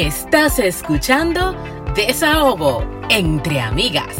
Estás escuchando Desahogo entre amigas.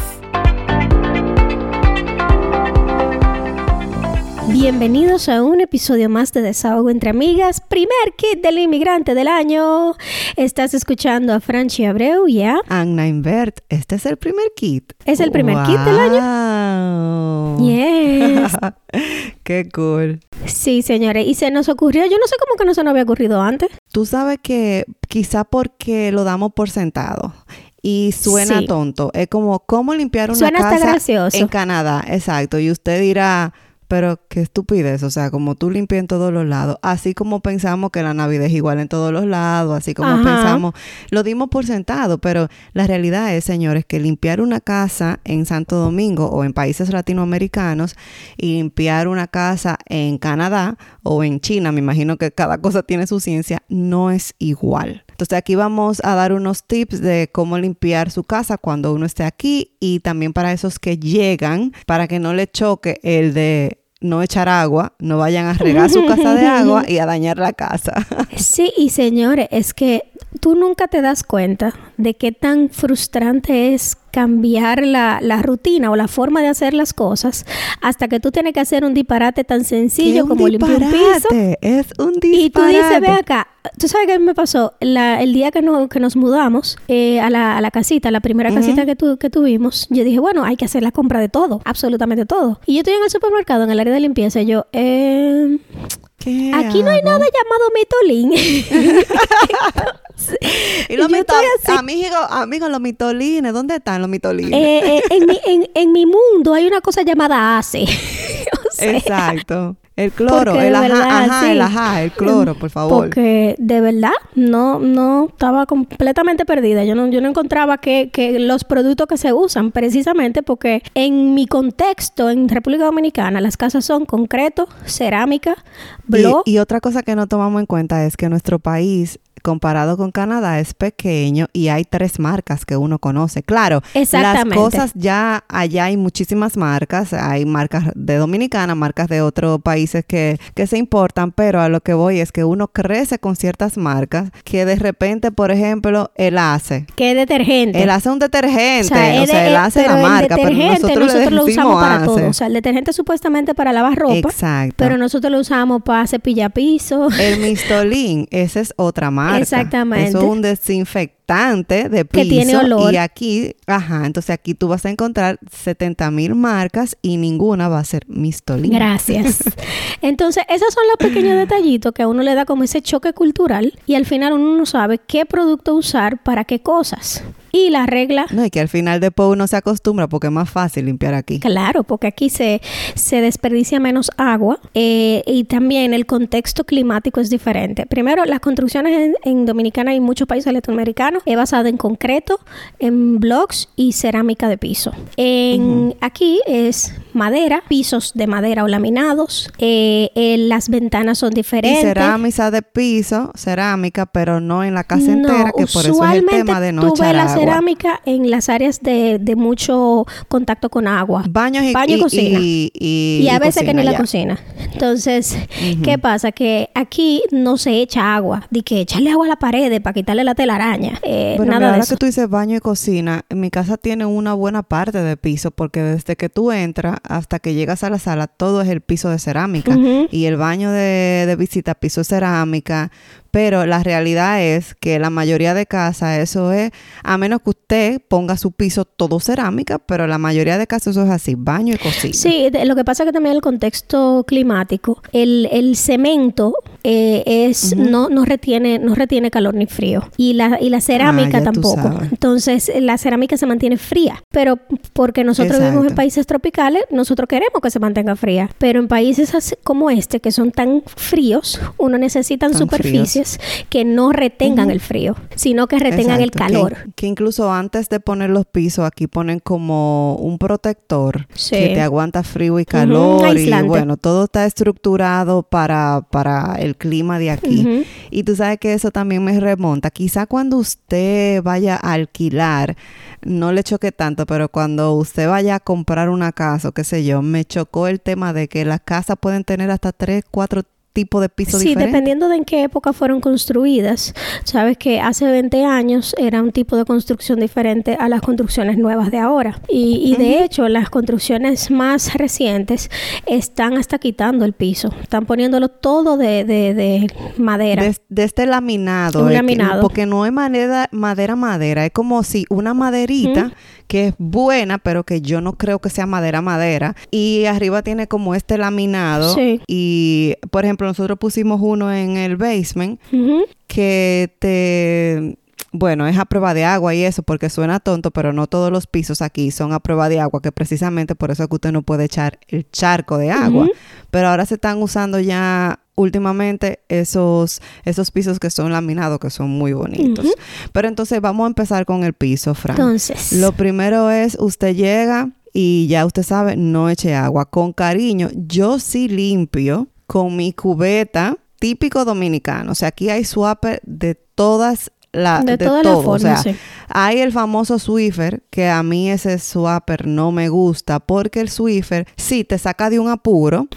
Bienvenidos a un episodio más de Desahogo entre Amigas, primer kit del inmigrante del año. Estás escuchando a Franchi Abreu y a Anna Invert. Este es el primer kit. ¿Es el primer kit del año? Yes. Qué cool. Sí, señores. Y se nos ocurrió, yo no sé cómo que no se nos había ocurrido antes. Tú sabes que quizá porque lo damos por sentado y suena tonto. Es como, ¿cómo limpiar una suena casa gracioso. en Canadá? Exacto. Y usted dirá, pero qué estupidez, o sea, como tú limpias en todos los lados, así como pensamos que la Navidad es igual en todos los lados, así como pensamos, lo dimos por sentado, pero la realidad es, señores, que limpiar una casa en Santo Domingo o en países latinoamericanos y limpiar una casa en Canadá o en China, me imagino que cada cosa tiene su ciencia, no es igual. Entonces aquí vamos a dar unos tips de cómo limpiar su casa cuando uno esté aquí y también para esos que llegan, para que no le choque el de no echar agua, no vayan a regar su casa de agua y a dañar la casa. Sí, y señores, es que tú nunca te das cuenta de qué tan frustrante es cambiar la, la, rutina o la forma de hacer las cosas hasta que tú tienes que hacer un disparate tan sencillo como limpiar un piso. Es un disparate. Y tú dices, ve acá, tú sabes qué me pasó la, el día que, no, que nos mudamos eh, a, la, a, la, casita, la primera casita que, tu, que tuvimos, yo dije, bueno, hay que hacer la compra de todo, absolutamente todo. Y yo estoy en el supermercado, en el área de limpieza, y yo, eh... Aquí no hay nada llamado mitolín. y los mitolines, amigos, amigos, los mitolines, ¿dónde están los mitolines? Eh, eh, en, mi, en, en, mi mundo hay una cosa llamada ACE. o sea, Exacto. El cloro, el ajá, verdad, ajá, sí. el ajá, el cloro, por favor. Porque de verdad no, no estaba completamente perdida. Yo no, yo no encontraba que, que los productos que se usan, precisamente porque en mi contexto en República Dominicana, las casas son concreto, cerámica, blog. Y, y otra cosa que no tomamos en cuenta es que nuestro país comparado con Canadá es pequeño y hay tres marcas que uno conoce. Claro, las cosas ya allá hay muchísimas marcas, hay marcas de Dominicana, marcas de otros países que, que se importan, pero a lo que voy es que uno crece con ciertas marcas que de repente, por ejemplo, el ACE. ¿Qué detergente? El ACE es un detergente, o sea, el, o sea, el ACE es la marca, pero nosotros, nosotros lo usamos para todo. O sea, el detergente supuestamente para lavar ropa, Exacto. pero nosotros lo usamos para cepillar piso. El Mistolín, esa es otra marca. Exactamente. Eso es un desinfectante de piso. Que tiene olor. Y aquí, ajá, entonces aquí tú vas a encontrar 70 mil marcas y ninguna va a ser Mistolín. Gracias. entonces, esos son los pequeños detallitos que a uno le da como ese choque cultural y al final uno no sabe qué producto usar para qué cosas. Y la regla... No, y que al final después uno se acostumbra porque es más fácil limpiar aquí. Claro, porque aquí se, se desperdicia menos agua eh, y también el contexto climático es diferente. Primero, las construcciones en, en Dominicana y muchos países latinoamericanos es basada en concreto, en blocks y cerámica de piso. En, uh -huh. Aquí es madera, pisos de madera o laminados, eh, eh, las ventanas son diferentes. Y cerámica de piso, cerámica, pero no en la casa entera, que por eso es el tema de no echar la agua. cerámica en las áreas de, de, mucho contacto con agua. Baños y, Baño y, cocina. Y, y, a veces que ni ya. la cocina. Entonces, uh -huh. ¿qué pasa? Que aquí no se echa agua. De que echarle agua a la pared para quitarle la telaraña. Eh, Pero nada de eso. que tú dices baño y cocina, en mi casa tiene una buena parte de piso porque desde que tú entras hasta que llegas a la sala, todo es el piso de cerámica. Uh -huh. Y el baño de, de visita, piso de cerámica. Pero la realidad es que la mayoría de casas eso es, a menos que usted ponga su piso todo cerámica, pero la mayoría de casas eso es así, baño y cocina. Sí, lo que pasa es que también el contexto climático, el, el cemento eh, es, uh -huh. no, no, retiene, no retiene calor ni frío. Y la, y la cerámica ah, tampoco. Entonces, la cerámica se mantiene fría. Pero porque nosotros Exacto. vivimos en países tropicales, nosotros queremos que se mantenga fría. Pero en países así, como este, que son tan fríos, uno necesita superficies que no retengan uh -huh. el frío, sino que retengan Exacto. el calor. Que, que, incluso antes de poner los pisos, aquí ponen como un protector sí. que te aguanta frío y calor. Uh -huh. Y bueno, todo está estructurado para, para el clima de aquí. Uh -huh. Y tú sabes que eso también me remonta. Quizá cuando usted vaya a alquilar, no le choque tanto, pero cuando usted vaya a comprar una casa o qué sé yo, me chocó el tema de que las casas pueden tener hasta tres, cuatro tipo de piso Sí, diferente. dependiendo de en qué época fueron construidas. Sabes que hace 20 años era un tipo de construcción diferente a las construcciones nuevas de ahora. Y, y de hecho, las construcciones más recientes están hasta quitando el piso. Están poniéndolo todo de, de- de madera. De, de este laminado. Un eh, que- laminado. porque no es madera, madera, madera. Es como si una maderita que es buena, pero que yo no creo que sea madera, madera. Y arriba tiene como este laminado. Sí. Y, por ejemplo, nosotros pusimos uno en el basement que te... Bueno, es a prueba de agua y eso, porque suena tonto, pero no todos los pisos aquí son a prueba de agua, que precisamente por eso es que usted no puede echar el charco de agua. Pero ahora se están usando ya últimamente esos, esos pisos que son laminados, que son muy bonitos. Pero entonces vamos a empezar con el piso, Fran. Entonces, Lo primero es, usted llega y ya usted sabe, no eche agua. Con cariño, yo sí limpio con mi cubeta típico dominicano. O sea, aquí hay swapper de todas la, de, de todas todo. las o sea, formas, sí. hay el famoso Swiffer, que a mí ese swapper no me gusta, porque el Swiffer sí te saca de un apuro.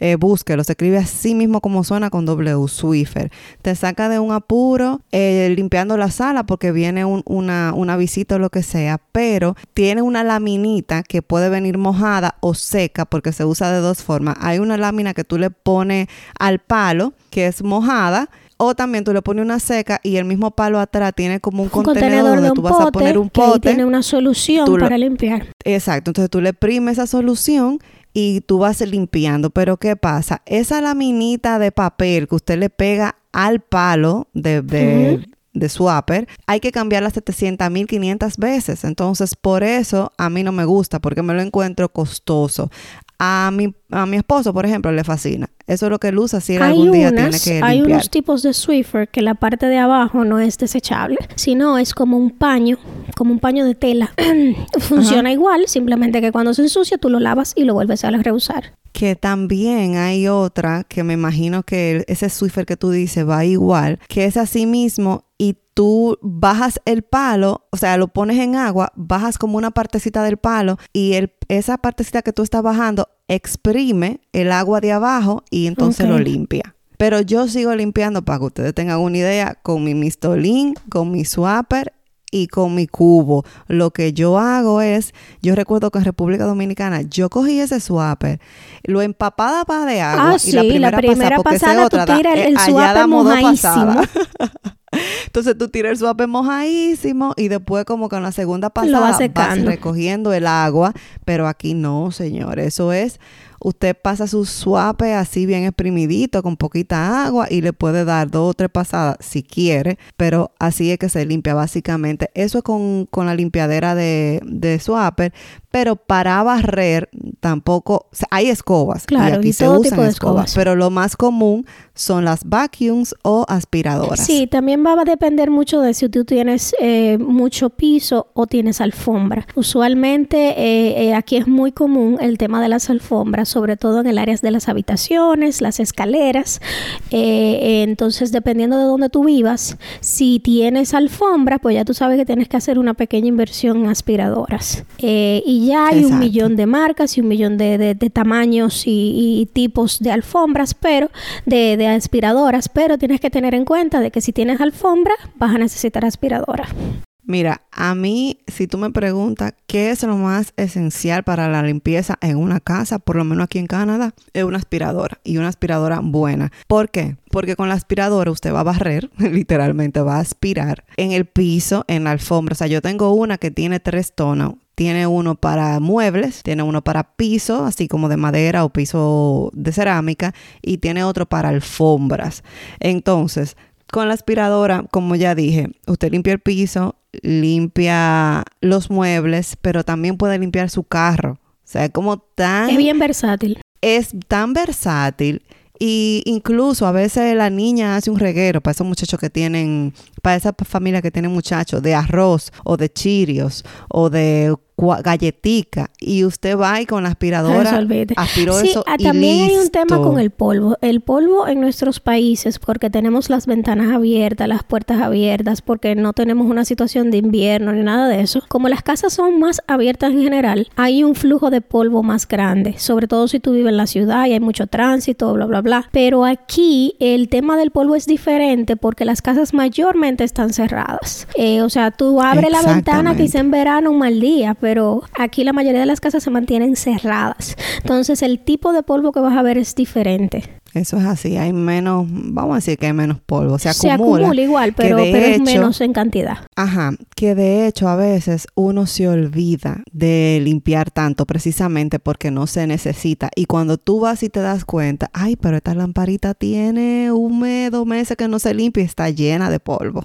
Eh, búsquelo, se escribe así mismo como suena con W, Swiffer. Te saca de un apuro eh, limpiando la sala porque viene un- una, una visita o lo que sea, pero tiene una laminita que puede venir mojada o seca porque se usa de dos formas. Hay una lámina que tú le pones al palo que es mojada. O también tú le pones una seca y el mismo palo atrás tiene como un, Un contenedor, donde tú vas a poner un que ahí pote. tiene una solución lo- para limpiar. Exacto, entonces tú le primes esa solución y tú vas limpiando. Pero ¿qué pasa? Esa laminita de papel que usted le pega al palo de, de, de swapper, hay que cambiarla 700 mil 500 veces. Entonces, por eso a mí no me gusta, porque me lo encuentro costoso. A mi, a mi esposo, por ejemplo, le fascina. Eso es lo que él usa si él Hay, algún día tiene que hay limpiar. unos tipos de Swiffer que la parte de abajo no es desechable, sino es como un paño, como un paño de tela. Funciona igual, simplemente que cuando se ensucia tú lo lavas y lo vuelves a reusar. Que también hay otra que me imagino que ese Swiffer que tú dices va igual, que es así mismo y tú bajas el palo, o sea, lo pones en agua, bajas como una partecita del palo y el, esa partecita que tú estás bajando exprime el agua de abajo y entonces lo limpia. Pero yo sigo limpiando para que ustedes tengan una idea con mi mistolín, con mi swapper y con mi cubo. Lo que yo hago es, yo recuerdo que en República Dominicana yo cogí ese swapper, lo empapaba para de agua Ah, y la sí, la primera, primera pasada, porque pasada tú otra, da- tiras el- eh, el allá swapper mojadísimo. Entonces tú tiras el swapper mojadísimo y después como que en la segunda pasada vas recogiendo el agua, pero aquí no, señor, eso es usted pasa su suape así bien exprimidito con poquita agua y le puede dar dos o tres pasadas si quiere, pero así es que se limpia básicamente. Eso es con, con la limpiadera de, de pero para barrer tampoco, o sea, hay escobas. Claro, y aquí y se usan tipo de escobas, escobas. pero lo más común son las vacuums o aspiradoras. Sí, también va a depender mucho de si tú tienes eh, mucho piso o tienes alfombra. Usualmente eh, eh, aquí es muy común el tema de las alfombras, sobre todo en el área de las habitaciones, las escaleras. Entonces, dependiendo de dónde tú vivas, si tienes alfombra, pues ya tú sabes que tienes que hacer una pequeña inversión en aspiradoras. Y ya hay un millón de marcas y un millón de, de- de tamaños y, y tipos de alfombras, pero de, de aspiradoras, pero tienes que tener en cuenta de que si tienes alfombra vas a necesitar aspiradora. Mira, a mí, si tú me preguntas qué es lo más esencial para la limpieza en una casa, por lo menos aquí en Canadá, es una aspiradora y una aspiradora buena. ¿Por qué? Porque con la aspiradora usted va a barrer, literalmente va a aspirar en el piso, en la alfombra. O sea, yo tengo una que tiene tres tonos. Tiene uno para muebles, tiene uno para piso, así como de madera o piso de cerámica, y tiene otro para alfombras. Entonces, con la aspiradora, como ya dije, usted limpia el piso, limpia los muebles, pero también puede limpiar su carro. O sea, es como tan Es bien versátil. es tan versátil y incluso a veces la niña hace un reguero para esos muchachos que tienen para esa familia que tiene muchachos, de arroz o de chirios o de galletica y usted va y con la aspiradora aspiró sí, eso ah, también hay un tema con el polvo. El polvo en nuestros países porque tenemos las ventanas abiertas las puertas abiertas porque no tenemos una situación de invierno ni nada de eso como las casas son más abiertas en general hay un flujo de polvo más grande sobre todo si tú vives en la ciudad y hay mucho tránsito bla bla bla. Pero aquí el tema del polvo es diferente porque las casas mayormente están cerradas eh, o sea tú abres la ventana quizá en verano un mal día pero aquí la mayoría de las casas se mantienen cerradas. Entonces el tipo de polvo que vas a ver es diferente. Eso es así, hay menos, vamos a decir que hay menos polvo, se acumula. Se acumula igual, pero, es menos en cantidad. Ajá, que de hecho a veces uno se olvida de limpiar tanto precisamente porque no se necesita. Y cuando tú vas y te das cuenta, ay, pero esta lamparita tiene un mes, dos meses que no se limpia y está llena de polvo.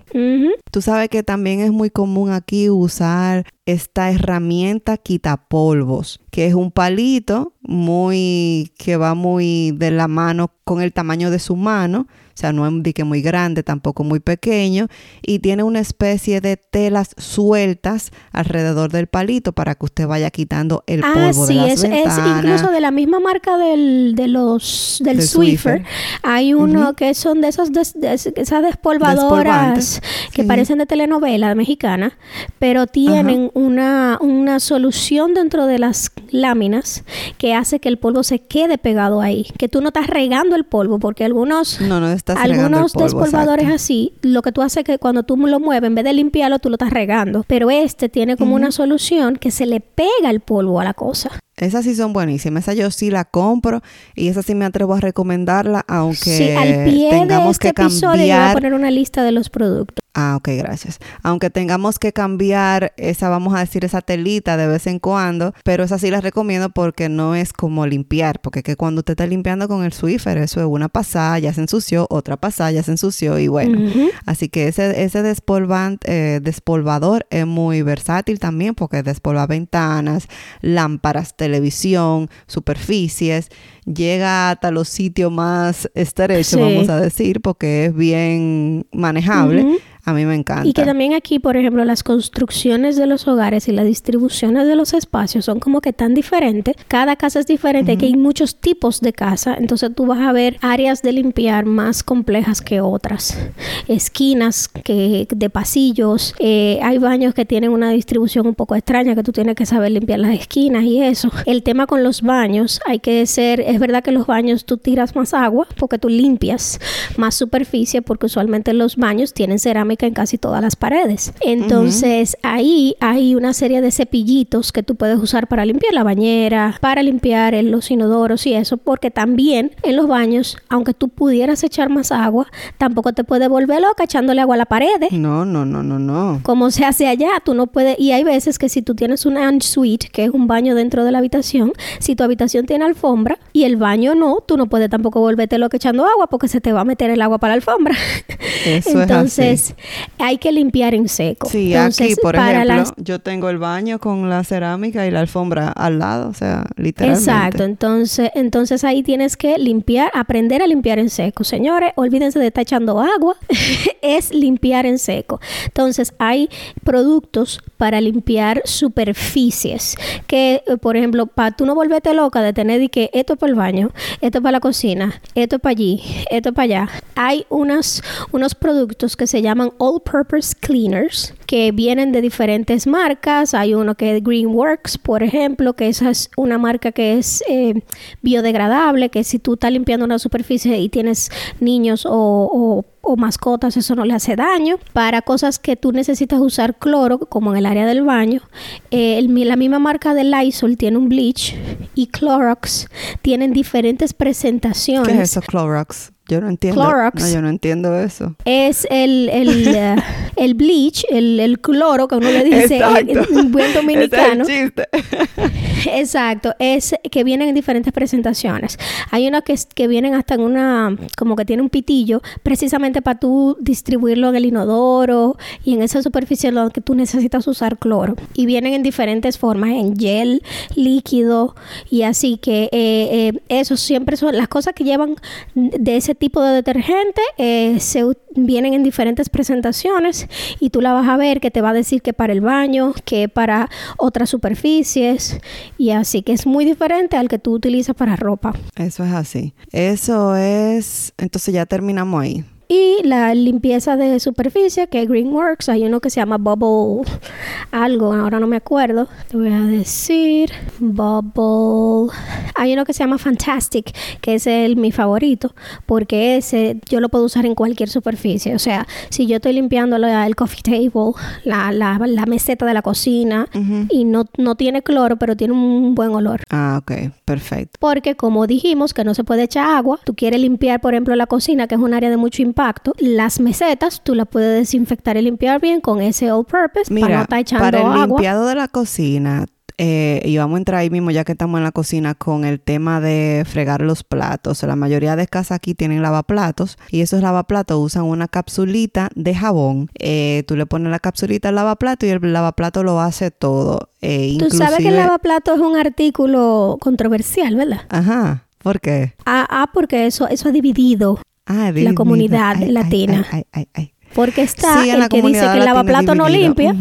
Tú sabes que también es muy común aquí usar esta herramienta quita polvos, que es un palito muy que va muy de la mano con el tamaño de su mano sea, no es un dique muy grande, tampoco muy pequeño, y tiene una especie de telas sueltas alrededor del palito para que usted vaya quitando el ah, polvo de las es, es incluso de la misma marca del, de los, del, Swiffer. Hay uno que son de esos esas despolvadoras que parecen de telenovela mexicana, pero tienen una, una solución dentro de las láminas que hace que el polvo se quede pegado ahí, que tú no estás regando el polvo, porque algunos... No, no algunos despolvadores así, lo que tú haces es que cuando tú lo mueves, en vez de limpiarlo, tú lo estás regando. Pero este tiene como una solución que se le pega el polvo a la cosa. Esas sí son buenísimas. Esa yo sí la compro y esa sí me atrevo a recomendarla, aunque sí, al pie tengamos de este que cambiar. Episodio voy a poner una lista de los productos. Ah, ok, gracias. Aunque tengamos que cambiar esa, vamos a decir, esa telita de vez en cuando, pero esa sí la recomiendo porque no es como limpiar, porque que cuando usted está limpiando con el Swiffer, eso es una pasada, ya se ensució, otra pasada, ya se ensució y bueno. Así que ese, ese eh, despolvador es muy versátil también porque despolva ventanas, lámparas, televisión, superficies, llega hasta los sitios más estrechos, vamos a decir, porque es bien manejable. A mí me encanta. Y que también aquí, por ejemplo, las construcciones de los hogares y las distribuciones de los espacios son como que tan diferentes. Cada casa es diferente, que hay muchos tipos de casa, entonces tú vas a ver áreas de limpiar más complejas que otras. Esquinas que de pasillos, eh, hay baños que tienen una distribución un poco extraña, que tú tienes que saber limpiar las esquinas y eso. El tema con los baños, hay que ser, es verdad que los baños tú tiras más agua porque tú limpias más superficie porque usualmente los baños tienen cerámica en casi todas las paredes. Entonces ahí hay una serie de cepillitos que tú puedes usar para limpiar la bañera, para limpiar los inodoros y eso, porque también en los baños, aunque tú pudieras echar más agua, tampoco te puedes volver loca echándole agua a la pared. No, no, no, no, no. Como se hace allá, tú no puedes, y hay veces que si tú tienes un ensuite, que es un baño dentro de la habitación, si tu habitación tiene alfombra y el baño no, tú no puedes tampoco volverte loca echando agua porque se te va a meter el agua para la alfombra. Eso Entonces, hay que limpiar en seco. Sí, aquí, por ejemplo, yo tengo el baño con la cerámica y la alfombra al lado, o sea, literalmente. Exacto, entonces, entonces ahí tienes que limpiar, aprender a limpiar en seco. Señores, olvídense de estar echando agua, es limpiar en seco. Entonces, hay productos para limpiar superficies que, eh, por ejemplo, para tú no volverte loca de tener y que esto es para el baño, esto es para la cocina, esto es para allí, esto es para allá. Hay unas, unos productos que se llaman All Purpose Cleaners que vienen de diferentes marcas. Hay uno que es Greenworks, por ejemplo, que esa es una marca que es eh, biodegradable, que si tú estás limpiando una superficie y tienes niños o, mascotas, eso no le hace daño. Para cosas que tú necesitas usar cloro, como en el área del baño, eh, la misma marca de Lysol tiene un bleach y Clorox tienen diferentes presentaciones. ¿Qué es eso, Clorox? Yo no entiendo. Clorox. No, yo no entiendo eso. Es el, el, eh, el bleach, el, el, cloro que uno le dice en, buen dominicano. es el chiste. Exacto. Es que vienen en diferentes presentaciones. Hay unos que, que vienen hasta en una, como que tiene un pitillo, precisamente para tú distribuirlo en el inodoro y en esa superficie en la que tú necesitas usar cloro. Y vienen en diferentes formas, en gel, líquido y así que eh, eh, eso siempre son las cosas que llevan de ese tipo de detergente eh, se vienen en diferentes presentaciones y tú la vas a ver que te va a decir que para el baño, que para otras superficies y así que es muy diferente al que tú utilizas para ropa. Eso es así. Eso es, entonces ya terminamos ahí. Y la limpieza de superficie, que es Greenworks, hay uno que se llama Bubble algo, ahora no me acuerdo. Te voy a decir Bubble. Hay uno que se llama Fantastic, que es el mi favorito, porque ese yo lo puedo usar en cualquier superficie. O sea, si yo estoy limpiando el coffee table, la, la, la meseta de la cocina, y no, no tiene cloro, pero tiene un buen olor. Ah, ok, perfecto. Porque como dijimos que no se puede echar agua, tú quieres limpiar, por ejemplo, la cocina, que es un área de mucho impacto las mesetas tú las puedes desinfectar y limpiar bien con ese all purpose Mira, para no estar echando para el agua. limpiado de la cocina, eh, y vamos a entrar ahí mismo ya que estamos en la cocina con el tema de fregar los platos. La mayoría de casas aquí tienen lavaplatos y esos lavaplatos usan una capsulita de jabón. Eh, tú le pones la capsulita al lavaplato y el lavaplato lo hace todo. Eh, tú sabes que el lavaplato es un artículo controversial, ¿verdad? Ajá. ¿Por qué? Ah, ah porque eso, eso ha dividido Ah, la comunidad ay, latina. Ay, ay, ay, Porque está el que dice que el lavaplato no limpia.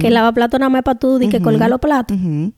Que el lavaplato nada más para tú y que colga los platos.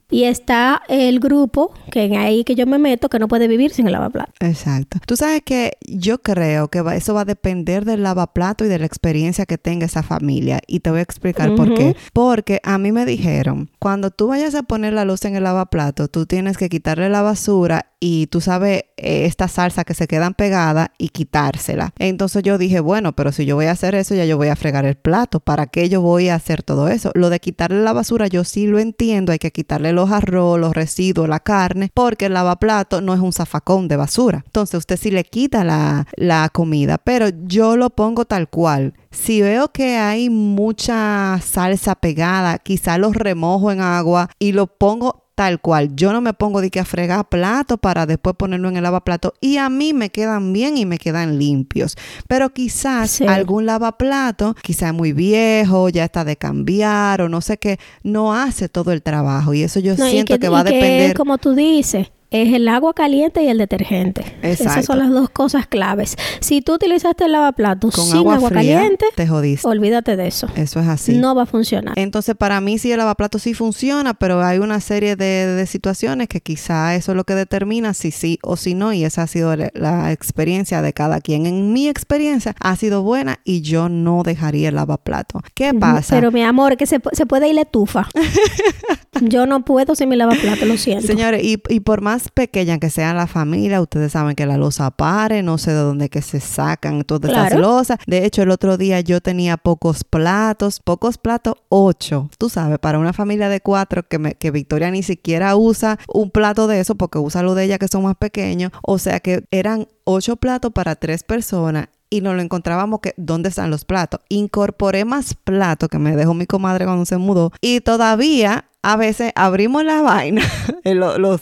Y está el grupo, que en ahí que yo me meto, que no puede vivir sin el lavaplato. Exacto. Tú sabes que yo creo que eso va a depender del lavaplato y de la experiencia que tenga esa familia. Y te voy a explicar por qué. Porque a mí me dijeron, cuando tú vayas a poner la luz en el lavaplato, tú tienes que quitarle la basura y tú sabes eh, esta salsa que se quedan pegadas y quitársela. Entonces yo dije, bueno, pero si yo voy a hacer eso, ya yo voy a fregar el plato. ¿Para qué yo voy a hacer todo eso? Lo de quitarle la basura, yo sí lo entiendo. Hay que quitarle los arroz, los residuos, la carne, porque el lavaplato no es un zafacón de basura. Entonces usted sí le quita la, la comida, pero yo lo pongo tal cual. Si veo que hay mucha salsa pegada, quizá los remojo en agua y lo pongo tal cual. Yo no me pongo de que a fregar plato para después ponerlo en el lavaplato y a mí me quedan bien y me quedan limpios. Pero quizás algún lavaplato, quizás muy viejo, ya está de cambiar o no sé qué, no hace todo el trabajo y eso yo siento que, va a depender. como tú dices, es el agua caliente y el detergente. Esas son las dos cosas claves. Si tú utilizaste el lavaplatos sin agua, caliente, te jodiste. Olvídate de eso. Eso es así. No va a funcionar. Entonces, para mí sí el lavaplatos sí funciona, pero hay una serie de, situaciones que quizá eso es lo que determina si sí o si no, y esa ha sido la, experiencia de cada quien. En mi experiencia ha sido buena y yo no dejaría el lavaplato. ¿Qué pasa? Pero mi amor, que se, se puede ir la estufa. yo no puedo sin mi lavaplato, lo siento. Señores, y, y por más pequeña que sea la familia, ustedes saben que la losa pare, no sé de dónde que se sacan todas esas losas. De hecho, el otro día yo tenía pocos platos, pocos platos, ocho. Tú sabes, para una familia de cuatro que, me, que Victoria ni siquiera usa un plato de eso porque usa lo de ella que son más pequeños. O sea que eran ocho platos para tres personas y nos lo encontrábamos que dónde están los platos. Incorporé más platos que me dejó mi comadre cuando se mudó y todavía a veces abrimos la vaina, los, los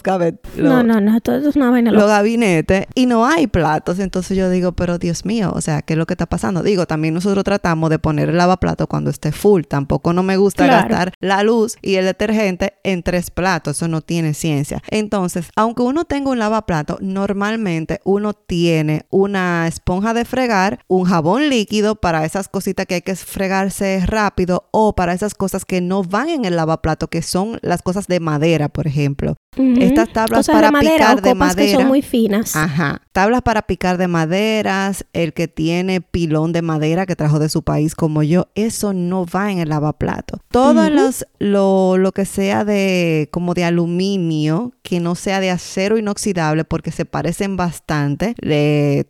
No, no, no, todo es una vaina. Los gabinetes y no hay platos. Entonces yo digo, pero Dios mío, o sea, ¿qué es lo que está pasando? Digo, también nosotros tratamos de poner el lavaplato cuando esté full. Tampoco no me gusta gastar la luz y el detergente en tres platos. Eso no tiene ciencia. Entonces, aunque uno tenga un lavaplato, normalmente uno tiene una esponja de fregar, un jabón líquido para esas cositas que hay que fregarse rápido o para esas cosas que no van en el lavaplato, que son las cosas de madera, por ejemplo. Estas tablas para picar de madera. Que son muy finas. Ajá. Tablas para picar de maderas, el que tiene pilón de madera que trajo de su país como yo, eso no va en el lavaplato. Todo los, lo, lo que sea de como de aluminio, que no sea de acero inoxidable, porque se parecen bastante.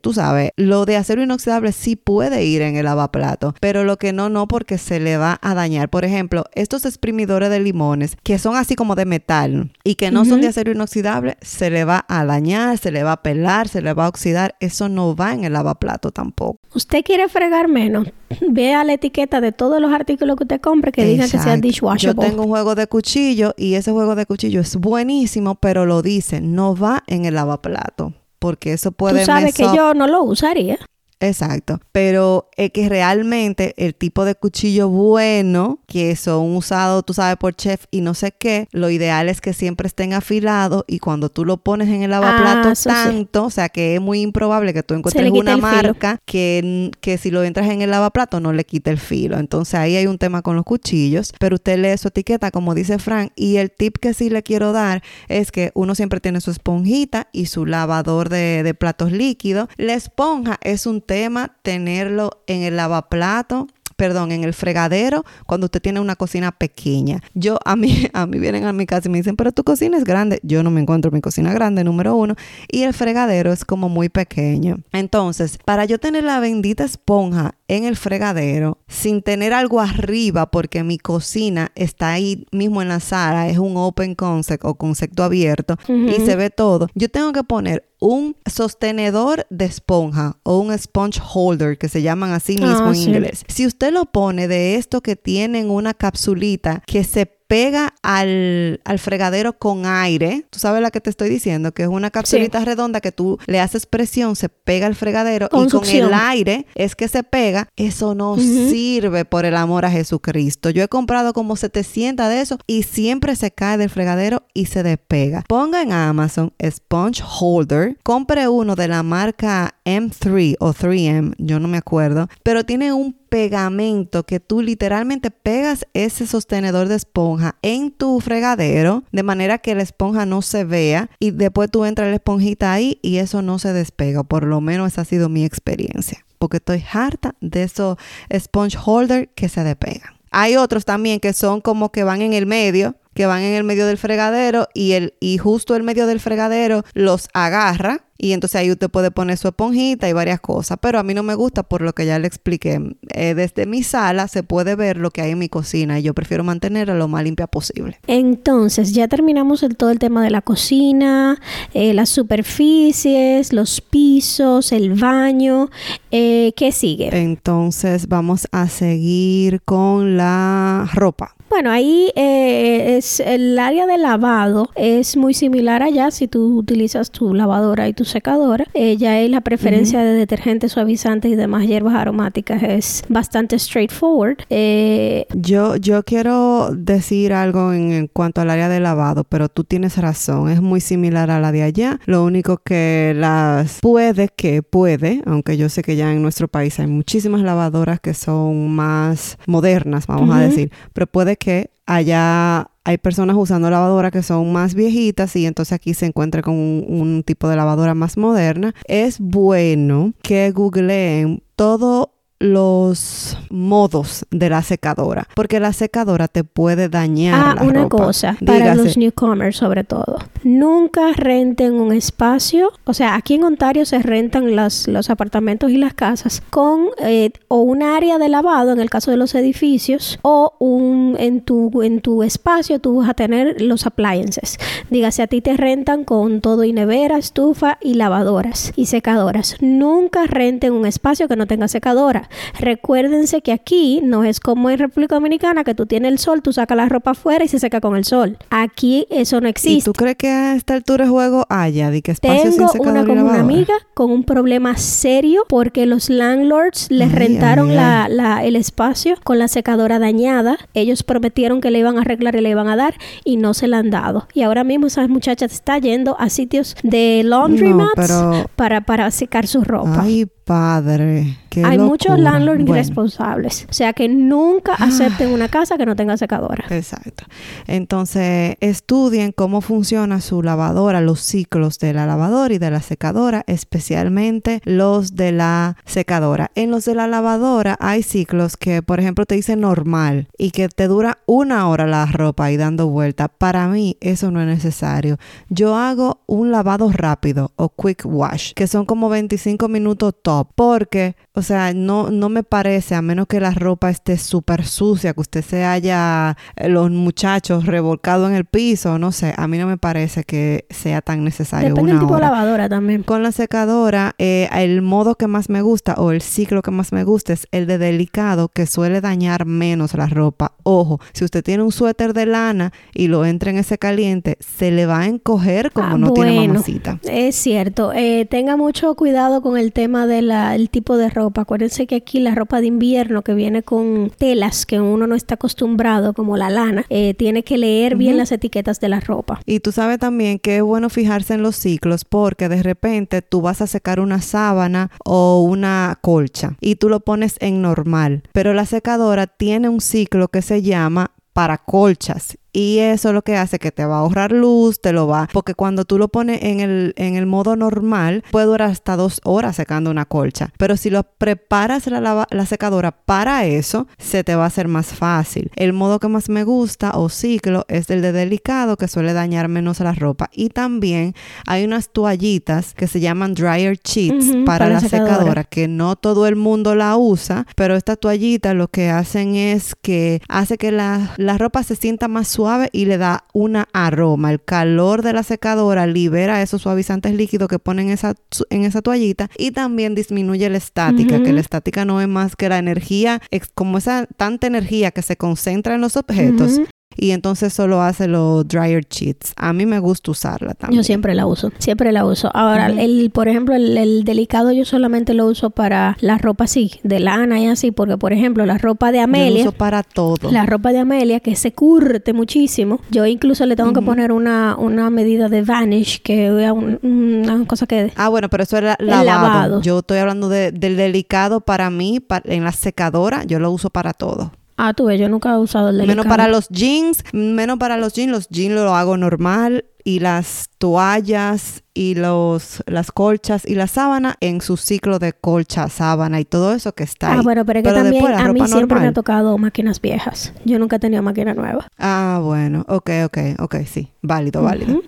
tú sabes, lo de acero inoxidable sí puede ir en el lavaplato, pero lo que no, no, porque se le va a dañar. Por ejemplo, estos exprimidores de limones, que son así como de metal y que no son de acero inoxidable, se le va a dañar, se le va a pelar, se le va a oxidar. Eso no va en el lavaplato tampoco. ¿Usted quiere fregar menos? Vea la etiqueta de todos los artículos que usted compre que diga que sea dishwashable. Yo tengo un juego de cuchillo y ese juego de cuchillo es buenísimo, pero lo dice, no va en el lavaplato. Porque eso puede... Tú sabes que yo no lo usaría. Exacto. Pero es que realmente el tipo de cuchillo bueno que son usados, tú sabes, por chef y no sé qué, lo ideal es que siempre estén afilados y cuando tú lo pones en el lavaplato Ah, sí. tanto, o sea que es muy improbable que tú encuentres una marca que, que si lo entras en el lavaplato no le quite el filo. Entonces ahí hay un tema con los cuchillos, pero usted lee su etiqueta como dice Frank y el tip que sí le quiero dar es que uno siempre tiene su esponjita y su lavador de, de platos líquidos. La esponja es un tema tenerlo en el lavaplato perdón, en el fregadero cuando usted tiene una cocina pequeña. Yo, a mí, a mí vienen a mi casa y me dicen, pero tu cocina es grande. Yo no me encuentro mi cocina grande, número uno. Y el fregadero es como muy pequeño. Entonces, para yo tener la bendita esponja en el fregadero, sin tener algo arriba, porque mi cocina está ahí mismo en la sala, es un open concept o concepto abierto y se ve todo. Yo tengo que poner un sostenedor de esponja o un sponge holder que se llaman así mismo Ah, en sí. inglés. Si usted lo pone de esto que tienen una capsulita que se pega al, al fregadero con aire, tú sabes la que te estoy diciendo, que es una capsulita redonda que tú le haces presión, se pega al fregadero y Con el aire es que se pega, eso no sirve por el amor a Jesucristo. Yo he comprado como 700 de esos y siempre se cae del fregadero y se despega. Ponga en Amazon Sponge Holder, compre uno de la marca M3 o 3M, yo no me acuerdo, pero tiene un pegamento que tú literalmente pegas ese sostenedor de esponja en tu fregadero de manera que la esponja no se vea y después tú entras la esponjita ahí y eso no se despega. Por lo menos esa ha sido mi experiencia. Porque estoy harta de esos sponge holder que se despegan. Hay otros también que son como que van en el medio, que van en el medio del fregadero y el y justo el medio del fregadero los agarra y entonces ahí usted puede poner su esponjita y varias cosas, pero a mí no me gusta por lo que ya le expliqué. Eh, desde mi sala se puede ver lo que hay en mi cocina y yo prefiero mantenerla lo más limpia posible. Entonces, ya terminamos el, todo el tema de la cocina, eh, las superficies, los pisos, el baño. Eh, ¿Qué sigue? Entonces vamos a seguir con la ropa. Bueno, ahí eh, es el área de lavado es muy similar allá si tú utilizas tu lavadora y tu secadora. Eh, ya ahí la preferencia de detergentes suavizantes y demás hierbas aromáticas es bastante straightforward. Eh, Yo, yo quiero decir algo en, en cuanto al área de lavado, pero tú tienes razón, es muy similar a la de allá. Lo único que las puede que puede, aunque yo sé que ya en nuestro país hay muchísimas lavadoras que son más modernas, vamos a decir, pero puede que allá hay personas usando lavadoras que son más viejitas y entonces aquí se encuentra con un, un tipo de lavadora más moderna. Es bueno que googleen todo los modos de la secadora, porque la secadora te puede dañar Ah, la una ropa. cosa, para los newcomers sobre todo. Nunca renten un espacio, o sea, aquí en Ontario se rentan las- los apartamentos y las casas con eh, o un área de lavado en el caso de los edificios o un en tu en tu espacio tú vas a tener los appliances. Dígase a ti te rentan con todo y nevera, estufa y lavadoras y secadoras. Nunca renten un espacio que no tenga secadora. Recuérdense que aquí no es como en República Dominicana que tú tienes el sol, tú sacas la ropa afuera y se seca con el sol. Aquí eso no ¿Y existe. tú crees que a esta altura de juego haya de que espacio sin Tengo secadora una y como una amiga con un problema serio porque los landlords les Ay, rentaron ay, la- la- el espacio con la secadora dañada. Ellos prometieron que le iban a arreglar y le iban a dar y no se la han dado. Y ahora mismo esa muchacha está yendo a sitios de laundry No, mats pero- para, para secar su ropa. Ay, padre. qué Hay muchos landlords Bueno. irresponsables. O sea que nunca acepten una casa que no tenga secadora. Exacto. Entonces, estudien cómo funciona su lavadora, los ciclos de la lavadora y de la secadora, especialmente los de la secadora. En los de la lavadora hay ciclos que, por ejemplo, te dice normal y que te dura una hora la ropa ahí dando vuelta. Para mí, eso no es necesario. Yo hago un lavado rápido o quick wash, que son como 25 minutos top, porque, o sea, no, no me parece, a menos que la ropa esté súper sucia, que usted se haya, eh, los muchachos revolcado en el piso, no sé, a mí no me parece que sea tan necesario Depende del tipo de lavadora también. Con la secadora, eh, el modo que más me gusta o el ciclo que más me gusta es el de delicado que suele dañar menos la ropa. Ojo, si usted tiene un suéter de lana y lo entra en ese caliente, se le va a encoger como Ah, no tiene mamacita. Es cierto. Eh, tenga mucho cuidado con el tema de la, el tipo de ropa. Acuérdense que aquí la ropa de invierno que viene con telas que uno no está acostumbrado, como la lana, eh, tiene que leer bien las etiquetas de la ropa. Y tú sabes también que es bueno fijarse en los ciclos porque de repente tú vas a secar una sábana o una colcha y tú lo pones en normal, pero la secadora tiene un ciclo que se llama para colchas y eso lo que hace que te va a ahorrar luz, te lo va, porque cuando tú lo pones en el, en el modo normal, puede durar hasta dos horas secando una colcha. Pero si lo preparas la, la secadora para eso, se te va a hacer más fácil. El modo que más me gusta o ciclo es el de delicado, que suele dañar menos la ropa. Y también hay unas toallitas que se llaman dryer sheets para, la secadora. que no todo el mundo la usa, pero estas toallitas lo que hacen es que hace que la, la ropa se sienta más suave y le da una aroma. El calor de la secadora libera esos suavizantes líquidos que ponen esa, en esa toallita y también disminuye la estática, que la estática no es más que la energía, como esa tanta energía que se concentra en los objetos, y entonces solo hace los dryer sheets. A mí me gusta usarla también. Yo siempre la uso, siempre la uso. Ahora, el, por ejemplo, el, delicado yo solamente lo uso para la ropa así, de lana y así, porque por ejemplo, la ropa de Amelia. Yo lo uso para todo. La ropa de Amelia que se curte muchísimo. Yo incluso le tengo que poner una, una medida de vanish, que es una cosa que... Ah, bueno, pero eso era lavado. Yo estoy hablando de, del delicado para mí, en la secadora, yo lo uso para todo. Ah, tú ves, yo nunca he usado el delicado. Menos para los jeans, menos para los jeans, los jeans lo hago normal y las toallas y los, las colchas y la sábana en su ciclo de colcha, sábana y todo eso que está ah, ahí. Bueno, pero es que también a mí siempre me ha tocado máquinas viejas. Yo nunca he tenido máquina nueva. Ah, bueno, ok, ok, ok, sí, válido, válido.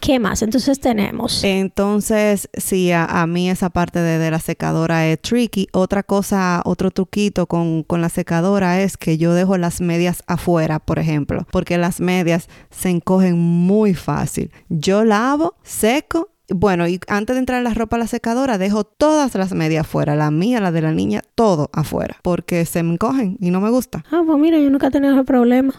¿Qué más? Entonces tenemos. Entonces, sí, a, mí esa parte de, la secadora es tricky. Otra cosa, otro truquito con, con la secadora es que yo dejo las medias afuera, por ejemplo, porque las medias se encogen muy fácil. Yo lavo, seco bueno, y antes de entrar la ropa a la secadora, dejo todas las medias afuera, la mía, la de la niña, todo afuera, porque se me encogen y no me gusta. Ah, pues mira, yo nunca he tenido ese problema.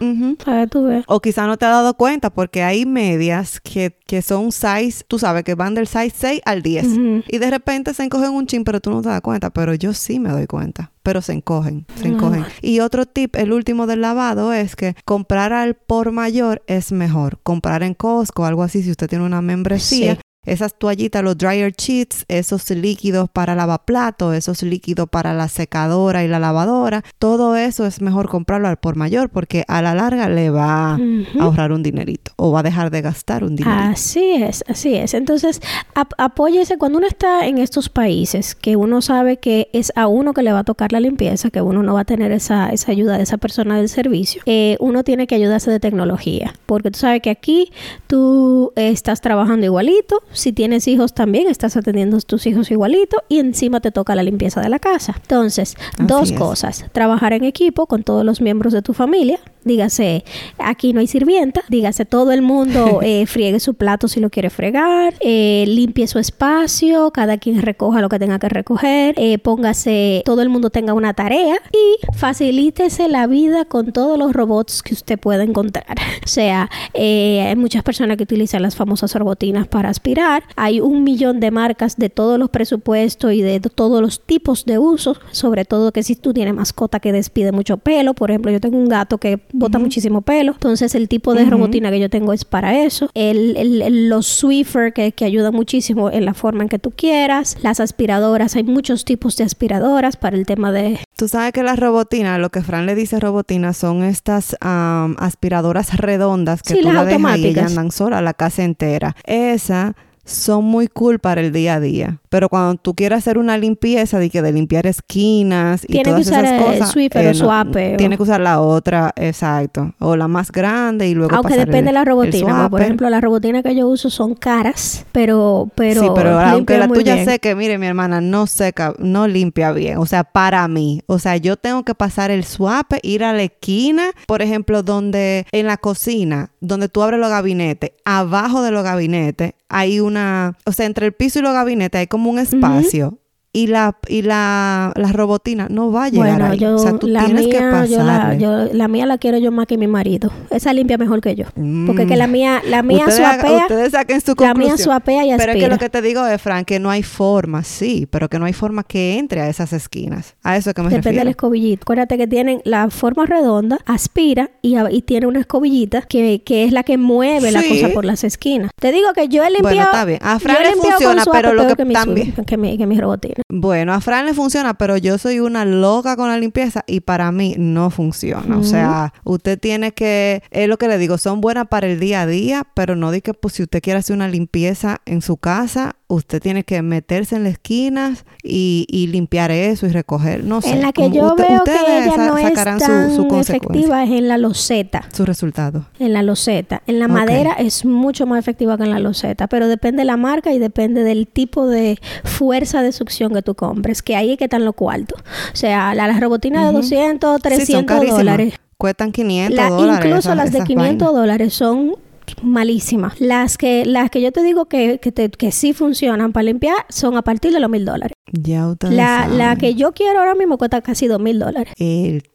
A ver, tú ves. O quizá no te has dado cuenta, porque hay medias que, que son size, tú sabes, que van del size 6 al 10. Y de repente se encogen un chin, pero tú no te das cuenta. Pero yo sí me doy cuenta pero se encogen, se encogen. Y otro tip, el último del lavado, es que comprar al por mayor es mejor. Comprar en Costco, algo así, si usted tiene una membresía, esas toallitas, los dryer sheets, esos líquidos para lavaplatos, esos líquidos para la secadora y la lavadora, todo eso es mejor comprarlo al por mayor porque a la larga le va a ahorrar un dinerito o va a dejar de gastar un dinerito. Así es, así es. Entonces, apóyese cuando uno está en estos países que uno sabe que es a uno que le va a tocar la limpieza, que uno no va a tener esa, esa ayuda de esa persona del servicio, eh, uno tiene que ayudarse de tecnología porque tú sabes que aquí tú estás trabajando igualito, si tienes hijos también, estás atendiendo a tus hijos igualito y encima te toca la limpieza de la casa. Entonces, dos cosas. Trabajar en equipo con todos los miembros de tu familia, dígase, aquí no hay sirvienta, dígase, todo el mundo eh, friegue su plato si lo quiere fregar, eh, limpie su espacio, cada quien recoja lo que tenga que recoger, eh, póngase, todo el mundo tenga una tarea y facilítese la vida con todos los robots que usted pueda encontrar. o sea, hay muchas personas que utilizan las famosas robotinas para aspirar, hay un millón de marcas de todos los presupuestos y de todos los tipos de usos, sobre todo que si tú tienes mascota que despide mucho pelo, por ejemplo, yo tengo un gato que bota muchísimo pelo. Entonces el tipo de robotina que yo tengo es para eso. El, el, los Swiffer que, que ayudan muchísimo en la forma en que tú quieras. Las aspiradoras, hay muchos tipos de aspiradoras para el tema de... Tú sabes que las robotinas, lo que Fran le dice robotina, son estas aspiradoras redondas que tú la dejas y andan sola la casa entera. Esa son muy cool para el día a día. Pero cuando tú quieres hacer una limpieza de que de limpiar esquinas y todas esas cosas, Swiffer eh, Tiene que usar la otra, exacto, o la más grande y luego Aunque depende de la robotina, por ejemplo, las robotinas que yo uso son caras, pero pero Sí, pero aunque la tuya sé que mire, mi hermana no seca, no limpia bien, o sea, para mí, o sea, yo tengo que pasar el swap, ir a la esquina, por ejemplo, donde en la cocina, donde tú abres los gabinetes, abajo de los gabinetes hay una, o sea, entre el piso y los gabinetes hay como un espacio. Y la y la, la robotina no va a llegar Bueno, ahí. yo, o sea, tú la tienes que mía, yo la, pasarle. yo, la mía la quiero yo más que mi marido. Esa limpia mejor que yo. Porque Mm. que la mía, la mía ustedes, suapea, ustedes saquen su la conclusión. mía suapea y Pero aspira. es que lo que te digo es, Fran, que no hay forma, sí, pero que no hay forma que entre a esas esquinas. A eso es que me Depende del refiero. escobillito. Acuérdate que tienen la forma redonda, aspira y, y tiene una escobillita que, que es la que mueve la cosa por las esquinas. Te digo que yo he limpiado. Bueno, está bien. A Fran yo he le funciona, pero lo que mi también- que mi, que mi robotina. Bueno, a Fran le funciona, pero yo soy una loca con la limpieza y para mí no funciona. O sea, usted tiene que, es lo que le digo, son buenas para el día a día, pero no di que pues, si usted quiere hacer una limpieza en su casa, usted tiene que meterse en las esquinas y, y limpiar eso y recoger, no sé. en la que yo usted- veo que ella no es sacarán tan su, su efectiva es en la loseta. su resultado. En la loseta. En la madera es mucho más efectiva que en la loseta, pero depende de la marca y depende del tipo de fuerza de succión que tú compres, que ahí es que están los cuartos. O sea, la- las robotinas de 200, Sí, son 300 carísimas. dólares. Cuestan 500 La- dólares. incluso esas- las de esas 500 vainas. dólares son malísimas. Las que las que yo te digo que, que, te- que sí funcionan para limpiar son a partir de los mil dólares. Ya La, la que yo quiero ahora mismo cuesta casi dos mil dólares.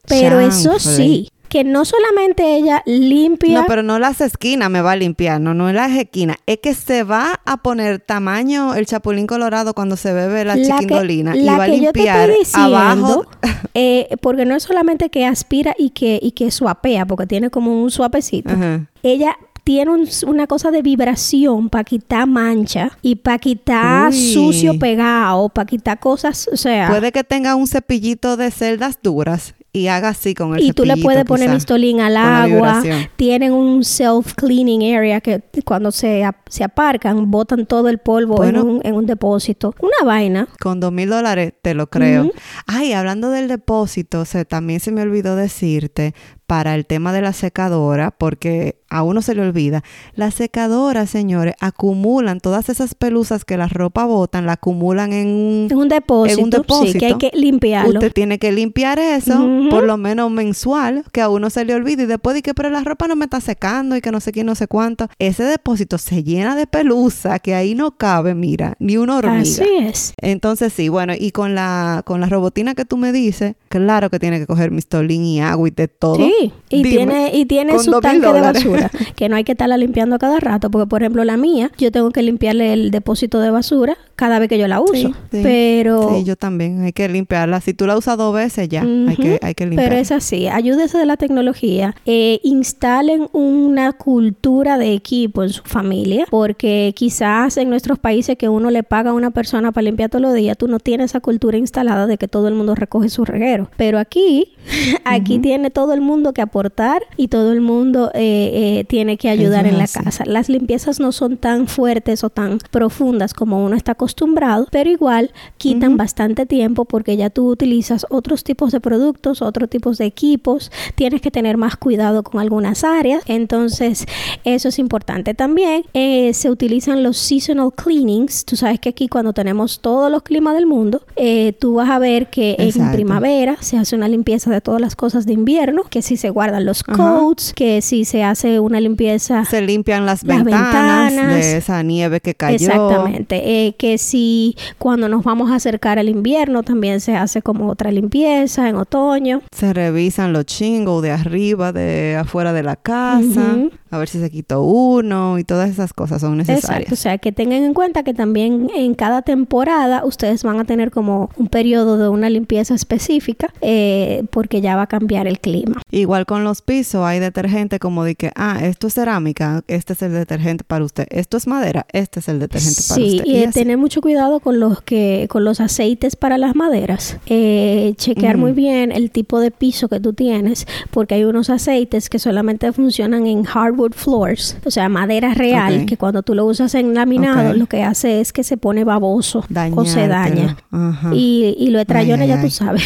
Pero eso sí, que no solamente ella limpia... No, pero no las esquinas me va a limpiar, no, no las esquinas. Es que se va a poner tamaño el chapulín colorado cuando se bebe la, que- chiquindolina y la va a yo te limpiar estoy diciendo, abajo. eh, porque no es solamente que aspira y que, y que suapea, porque tiene como un suapecito. Ajá. Ella tiene un- una cosa de vibración para quitar mancha y para quitar Uy. sucio pegado, para quitar cosas, o sea, Puede que tenga un cepillito de celdas duras y haga así con el y tú le puedes poner mistolín al agua. Tienen un self-cleaning area que cuando se, se aparcan, botan todo el polvo Bueno. en, un, en un depósito. Una vaina. Con dos mil dólares, te lo creo. Ay, hablando del depósito, o sea, también se me olvidó decirte para el tema de la secadora, porque a uno se le olvida. Las secadoras, señores, acumulan todas esas pelusas que la ropa botan, la acumulan en un, En un depósito. en un depósito. Sí, que hay que limpiarlo. Usted tiene que limpiar eso, por lo menos mensual, que a uno se le olvide y después de que, pero la ropa no me está secando y que no sé quién, no sé cuánto. Ese depósito se llena de pelusa que ahí no cabe, mira, ni una hormiga. Así es. Entonces sí, bueno, y con la con la robotina que tú me dices, claro que tiene que coger mistolín y agua y de todo. Sí, y Dime, tiene, y tiene su tanque de basura, que no hay que estarla limpiando a cada rato, porque por ejemplo la mía, yo tengo que limpiarle el depósito de basura cada vez que yo la uso. Sí, sí. Pero Sí, yo también, hay que limpiarla. Si tú la usas dos veces ya, hay que hay que limpiarla. Pero es así, ayúdese de la tecnología, eh, instalen una cultura de equipo en su familia, porque quizás en nuestros países que uno le paga a una persona para limpiar todos los días, tú no tienes esa cultura instalada de que todo el mundo recoge su reguero. Pero aquí, aquí tiene todo el mundo que aportar y todo el mundo eh, eh, tiene que ayudar Eso en la así. casa. Las limpiezas no son tan fuertes o tan profundas como uno está acostumbrado, pero igual quitan bastante tiempo porque ya tú utilizas otros tipos de productos, otros tipos de equipos, tienes que tener más cuidado con algunas áreas, entonces eso es importante. También eh, se utilizan los seasonal cleanings, tú sabes que aquí cuando tenemos todos los climas del mundo, eh, tú vas a ver que en Exacto. primavera se hace una limpieza de todas las cosas de invierno, que si se guardan los Ajá. coats, que si se hace una limpieza se limpian las, Las ventanas, ventanas. de esa nieve que cayó. Exactamente. Eh, que si cuando nos vamos a acercar al invierno también se hace como otra limpieza en otoño. Se revisan los chingos de arriba, de afuera de la casa, Ujú. A ver si se quitó uno y todas esas cosas son Exacto. O necesarias. sea, que tengan en cuenta que también en cada temporada ustedes van a tener como un periodo de una limpieza específica eh, porque ya va a cambiar el clima. Igual con los pisos hay detergente como de que, ah, esto es cerámica, este es el detergente para usted. Esto es madera, este es el detergente para Sí, usted. y, eh, así. tener mucho cuidado con los que con los aceites para las maderas. Eh, chequear muy bien el tipo de piso que tú tienes, porque hay unos aceites que solamente funcionan en hardwood floors, o sea, madera real, que cuando tú lo usas en laminado, lo que hace es que se pone baboso o se daña. Ajá. Y, y lo de trayones Ay, ya ay, tú sabes.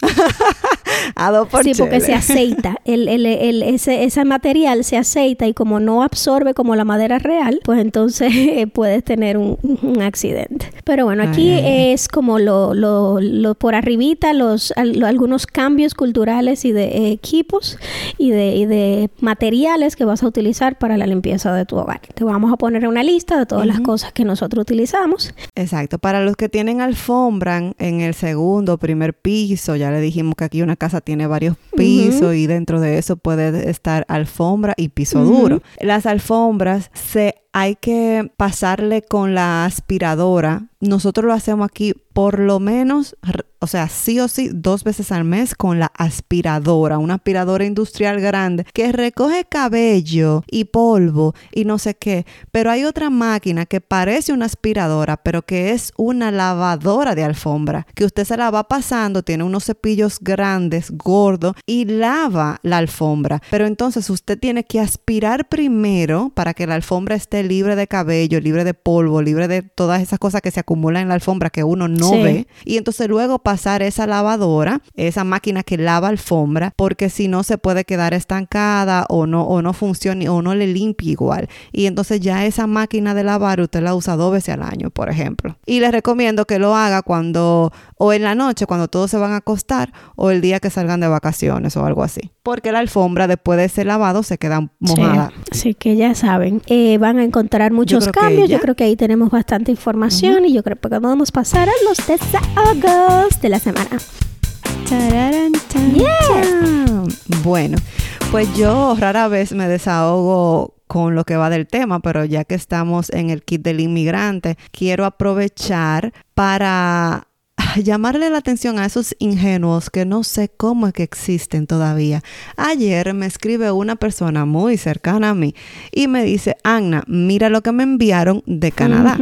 a dos por Sí, porque se aceita. El, el, el- ese, ese material se aceita y como no absorbe como la madera real, pues entonces eh, puedes tener un, un accidente. Pero bueno, aquí Ay, ay, ay. es como lo, lo, lo por arribita los al- lo- algunos cambios culturales y de eh, equipos y de, y de materiales que vas a utilizar para la limpieza de tu hogar. Te vamos a poner una lista de todas las cosas que nosotros utilizamos. Exacto. Para los que tienen alfombra en- el segundo primer piso, ya le dijimos que aquí una casa tiene varios pisos y dentro de eso puede estar alfombra y piso duro. Las alfombras se hay que pasarle con la aspiradora. Nosotros lo hacemos aquí por lo menos, o sea, sí o sí, dos veces al mes con la aspiradora, una aspiradora industrial grande que recoge cabello y polvo y no sé qué. Pero hay otra máquina que parece una aspiradora, pero que es una lavadora de alfombra, que usted se la va pasando, tiene unos cepillos grandes, gordos, y lava la alfombra. Pero entonces usted tiene que aspirar primero para que la alfombra esté libre de cabello, libre de polvo, libre de todas esas cosas que se acumulan en la alfombra que uno no Sí. ve. Y entonces luego pasar esa lavadora, esa máquina que lava alfombra, porque si no se puede quedar estancada o no, o no funciona o no le limpia igual. Y entonces ya esa máquina de lavar usted la usa dos veces al año, por ejemplo. Y les recomiendo que lo haga cuando, o en la noche, cuando todos se van a acostar, o el día que salgan de vacaciones o algo así. Porque la alfombra después de ser lavado se queda mojada. Sí, así que ya saben, eh, van a encontrar muchos cambios. Yo creo que ahí tenemos bastante información y yo creo que podemos pasar a los desahogos de la semana. Tararán, tan, tan. Bueno, pues yo rara vez me desahogo con lo que va del tema, pero ya que estamos en el kit del inmigrante, quiero aprovechar para llamarle la atención a esos ingenuos que no sé cómo es que existen todavía. Ayer me escribe una persona muy cercana a mí y me dice, Anna, mira lo que me enviaron de Canadá.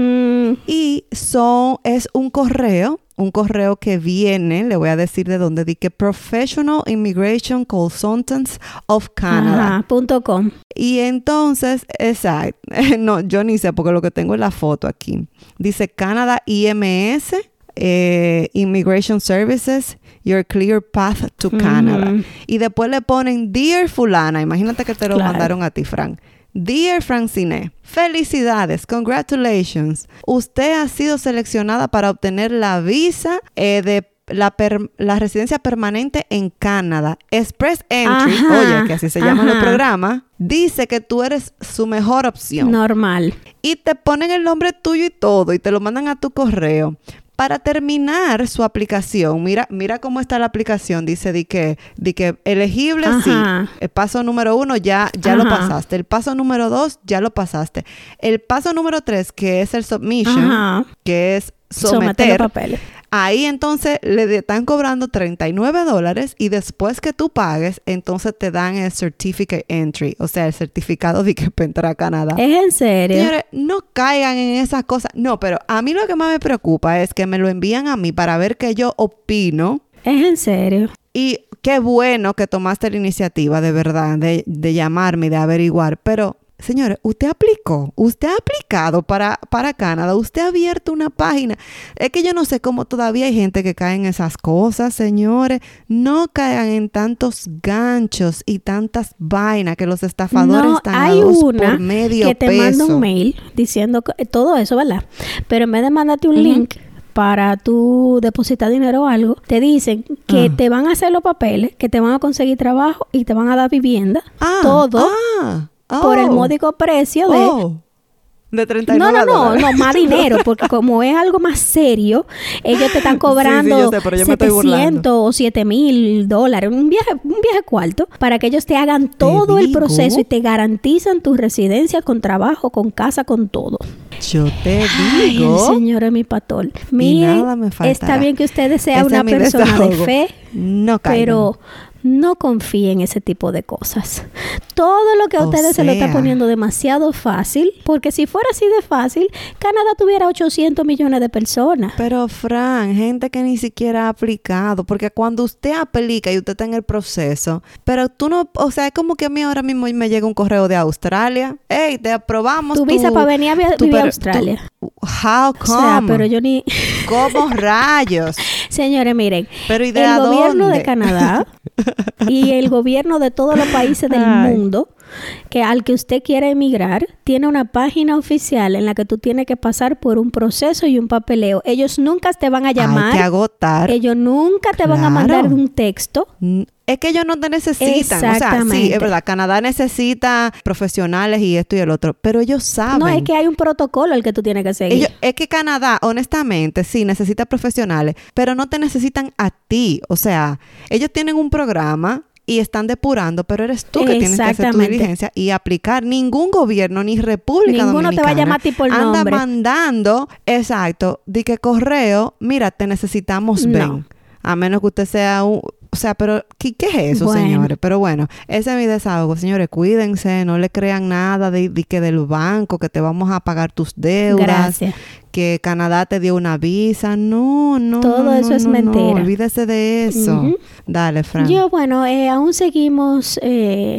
Y son, es un correo, un correo que viene, le voy a decir de dónde, di que Professional Immigration Consultants of Canada. Ajá, punto com. Y entonces, exacto, no, yo ni sé porque lo que tengo es la foto aquí. Dice Canada IMS, eh, Immigration Services, Your Clear Path to Canada. Y después le ponen Dear Fulana, imagínate que te lo Claro. mandaron a ti, Frank. Dear Francine, felicidades, congratulations. Usted ha sido seleccionada para obtener la visa eh, de la, per- la residencia permanente en Canadá. Express Entry, Ajá, oye, que así se llaman los ajá. programas, dice que tú eres su mejor opción. Normal. Y te ponen el nombre tuyo y todo y te lo mandan a tu correo. Para terminar su aplicación, mira, mira cómo está la aplicación. Dice di que, di que elegible, sí. El paso número uno ya, ya lo pasaste. El paso número dos ya lo pasaste. El paso número tres, que es el submission, Ajá. que es Someter someter. los papeles. Ahí entonces le están cobrando 39 dólares y después que tú pagues, entonces te dan el certificate entry, o sea, el certificado de que para entrar a Canadá. ¿Es en serio? Señores, no caigan en esas cosas. No, pero a mí lo que más me preocupa es que me lo envían a mí para ver qué yo opino. ¿Es en serio? Y qué bueno que tomaste la iniciativa, de verdad, de, de llamarme y de averiguar. Pero, señores, usted aplicó, usted ha aplicado para, para Canadá, usted ha abierto una página. Es que yo no sé cómo todavía hay gente que cae en esas cosas, señores. No caigan en tantos ganchos y tantas vainas que los estafadores no, están hay a dos una por medio que te peso. manda un mail diciendo que- todo eso, ¿verdad? Pero en vez de mandarte un link para tú depositar dinero o algo, te dicen que Ah. te van a hacer los papeles, que te van a conseguir trabajo y te van a dar vivienda. Ah, todo ah, por el oh, módico precio de... oh, de 39 No, no, no, dólares. no, más dinero, porque como es algo más serio, ellos te están Sí, sí, cobrando yo sé, pero yo me estoy burlando. 700 o 7 mil dólares, un viaje, un viaje cuarto, para que ellos te hagan todo el digo. proceso y te garantizan tu residencia con trabajo, con casa, con todo. Yo te Ay, el digo. Señor es mi pastor. Miren, nada me faltará. está bien que usted sea Ese una persona de fe, No caigan. pero no confíe en ese tipo de cosas. Todo lo que a O ustedes se lo está poniendo demasiado fácil, porque si fuera así de fácil, Canadá tuviera 800 millones de personas. Pero, Fran, gente que ni siquiera ha aplicado, porque cuando usted aplica y usted está en el proceso, pero tú no, o sea, es como que a mí ahora mismo me llega un correo de Australia. Hey, te aprobamos Tu visa para venir a tu Australia. tu- how O come? sea, pero yo ni... ¿Cómo rayos? Señores, miren, Pero ¿y de el gobierno dónde? de Canadá y el gobierno de todos los países del Ay. mundo que al que usted quiera emigrar tiene una página oficial en la que tú tienes que pasar por un proceso y un papeleo. Ellos nunca te van a Hay que llamar, agotar. ellos nunca te van a mandar un texto. Es que ellos no te necesitan. O sea, sí, es verdad. Canadá necesita profesionales y esto y el otro. Pero ellos saben. No es que hay un protocolo al que tú tienes que seguir. Ellos- es que Canadá, honestamente, sí, necesita profesionales, pero no te necesitan a ti. O sea, ellos tienen un programa y están depurando, pero eres tú que tienes que hacer tu diligencia y aplicar. Ningún gobierno ni República Ninguno te va a Dominicana llamar a ti por anda nombre. mandando, exacto, de que correo, mira, te necesitamos, No. ven. A menos que usted sea un... O sea, pero ¿qué, qué es eso, Bueno. señores? Pero bueno, ese es mi desahogo. Señores, cuídense, no le crean nada de, de que del banco, que te vamos a pagar tus deudas Gracias. que Canadá te dio una visa. No, no. Todo no, eso no, es no, mentira. Olvídese de eso. Dale, Fran. Yo, bueno, eh, aún seguimos eh,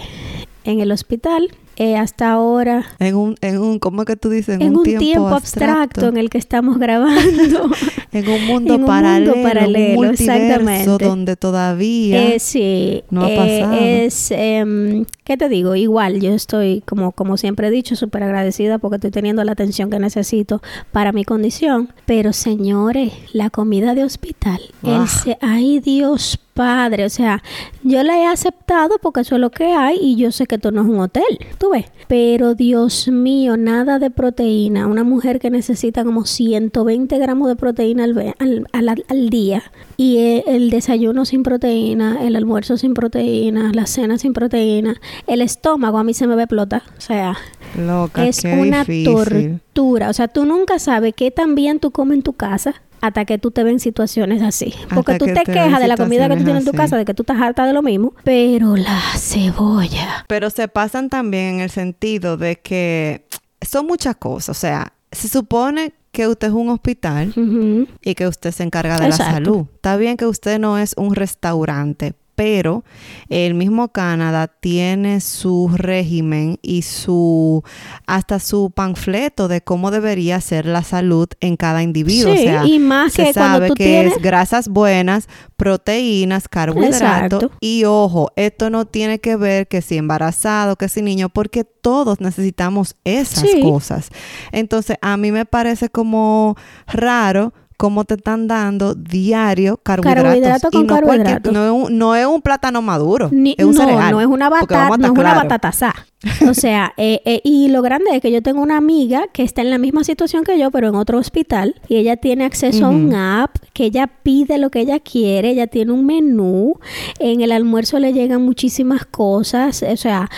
en el hospital. Eh, hasta ahora En un, en un, ¿cómo es que tú dices? en un tiempo, abstracto, en el que estamos grabando. En un mundo en un mundo paralelo. en paralelo, un multiverso exactamente. donde todavía. Eh, sí, No ha eh, pasado. es, em, ¿qué te digo? Igual, yo estoy, como, como siempre he dicho, súper agradecida porque estoy teniendo la atención que necesito para mi condición. Pero señores, la comida de hospital, el Ah. se- ay Dios Padre, o sea, yo la he aceptado porque eso es lo que hay y yo sé que esto no es un hotel, tú ves. Pero Dios mío, nada de proteína. Una mujer que necesita como 120 gramos de proteína al, ve- al, al- al día y eh, el desayuno sin proteína, el almuerzo sin proteína, la cena sin proteína, el estómago a mí se me va a explotar. O sea, Loca, es una difícil. tortura. O sea, tú nunca sabes qué tan bien tú comes en tu casa hasta que tú te ves en situaciones así. Porque Hasta tú que te te quejas de la comida que tú tienes en tu casa, de que tú estás harta de lo mismo, pero la cebolla. Pero se pasan también en el sentido de que son muchas cosas. O sea, se supone que usted es un hospital y que usted se encarga de la salud. Está bien que usted no es un restaurante, pero el mismo Canadá tiene su régimen y su hasta su panfleto de cómo debería ser la salud en cada individuo. Sí, o sea, y más se que sabe tú que tienes- es grasas buenas, proteínas, carbohidratos Exacto. y ojo, esto no tiene que ver que si embarazado, que si niño, porque todos necesitamos esas Sí. cosas. Entonces, a mí me parece como raro cómo te están dando diario carbohidratos. Carbohidrato con y no, carbohidratos. no, es un, no es un plátano maduro, Ni- es un no, cereal. no es una batata, no es una claros. batata asá. O sea, eh, eh, y lo grande es que yo tengo una amiga que está en la misma situación que yo, pero en otro hospital, y ella tiene acceso a un app que ella pide lo que ella quiere, ella tiene un menú, en el almuerzo le llegan muchísimas cosas, o sea,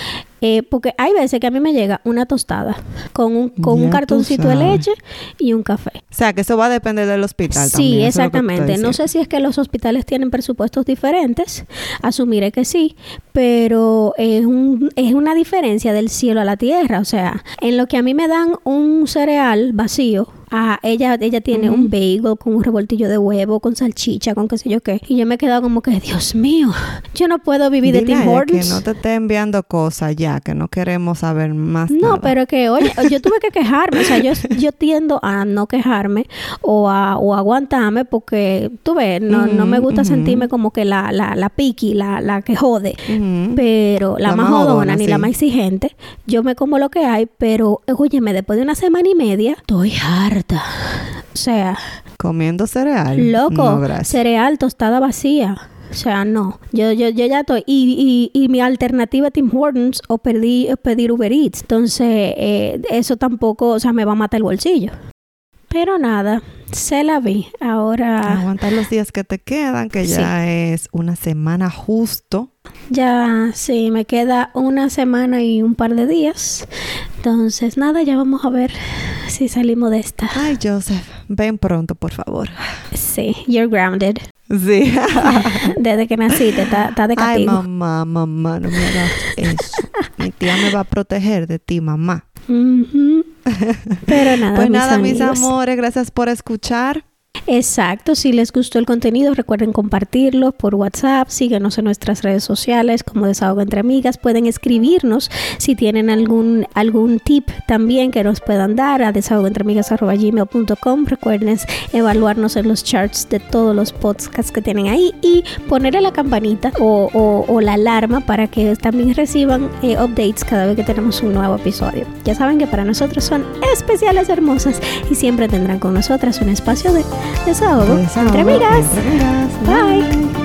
eh, porque hay veces que a mí me llega una tostada con un, con Ya un tú cartoncito de leche y un café. O sea, que eso va a depender del hospital Sí, también. exactamente. No sé si es que los hospitales tienen presupuestos diferentes, asumiré que sí, pero es, un, es una diferencia del cielo a la tierra. O sea, en lo que a mí me dan un cereal vacío, a ella, ella tiene un bagel con un revoltillo de huevo, con salchicha, con qué sé yo qué. Y yo me he quedado como que, Dios mío, yo no puedo vivir de Dile Tim ella que Hortons. no te esté enviando cosas ya, que no queremos saber más No, nada. pero que, oye, yo tuve que quejarme. O sea, yo, yo tiendo a no quejarme o a, o aguantarme porque, tú ves, no, no me gusta sentirme como que la, la, la piqui, la, la que jode. Pero la, La más jodona, ni la más exigente. Yo me como lo que hay, pero, óyeme, después de una semana y media, estoy harta. O sea, Comiendo cereal. loco, No, cereal, tostada vacía. O sea, no. Yo, yo, yo ya estoy. Y, y, y mi alternativa Tim Hortons o pedí, o pedir Uber Eats. Entonces, eh, eso tampoco, o sea, me va a matar el bolsillo. Pero nada, se la vi. Ahora Aguantar los días que te quedan, que ya es una semana justo. ya sí, me queda una semana y un par de días. Entonces, nada, ya vamos a ver si salimos de esta. Ay, Joseph, ven pronto, por favor. Sí, you're grounded. Sí. Desde que naciste, está está de Ay, castigo. mamá, mamá, no me hagas eso. Mi tía me va a proteger de ti, mamá. Pero nada, Pues mis nada, mis amores, gracias por escuchar. Exacto, si les gustó el contenido, recuerden compartirlo por WhatsApp, síguenos en nuestras redes sociales como Desahogo entre Amigas, pueden escribirnos si tienen algún algún tip también que nos puedan dar a desahogoentreamigas.gmail.com. Recuerden evaluarnos en los charts de todos los podcasts que tienen ahí y ponerle la campanita o, la alarma para que también reciban eh, updates cada vez que tenemos un nuevo episodio. Ya saben que para nosotros son especiales hermosas y siempre tendrán con nosotras un espacio de desahogo, entre amigas. Bye.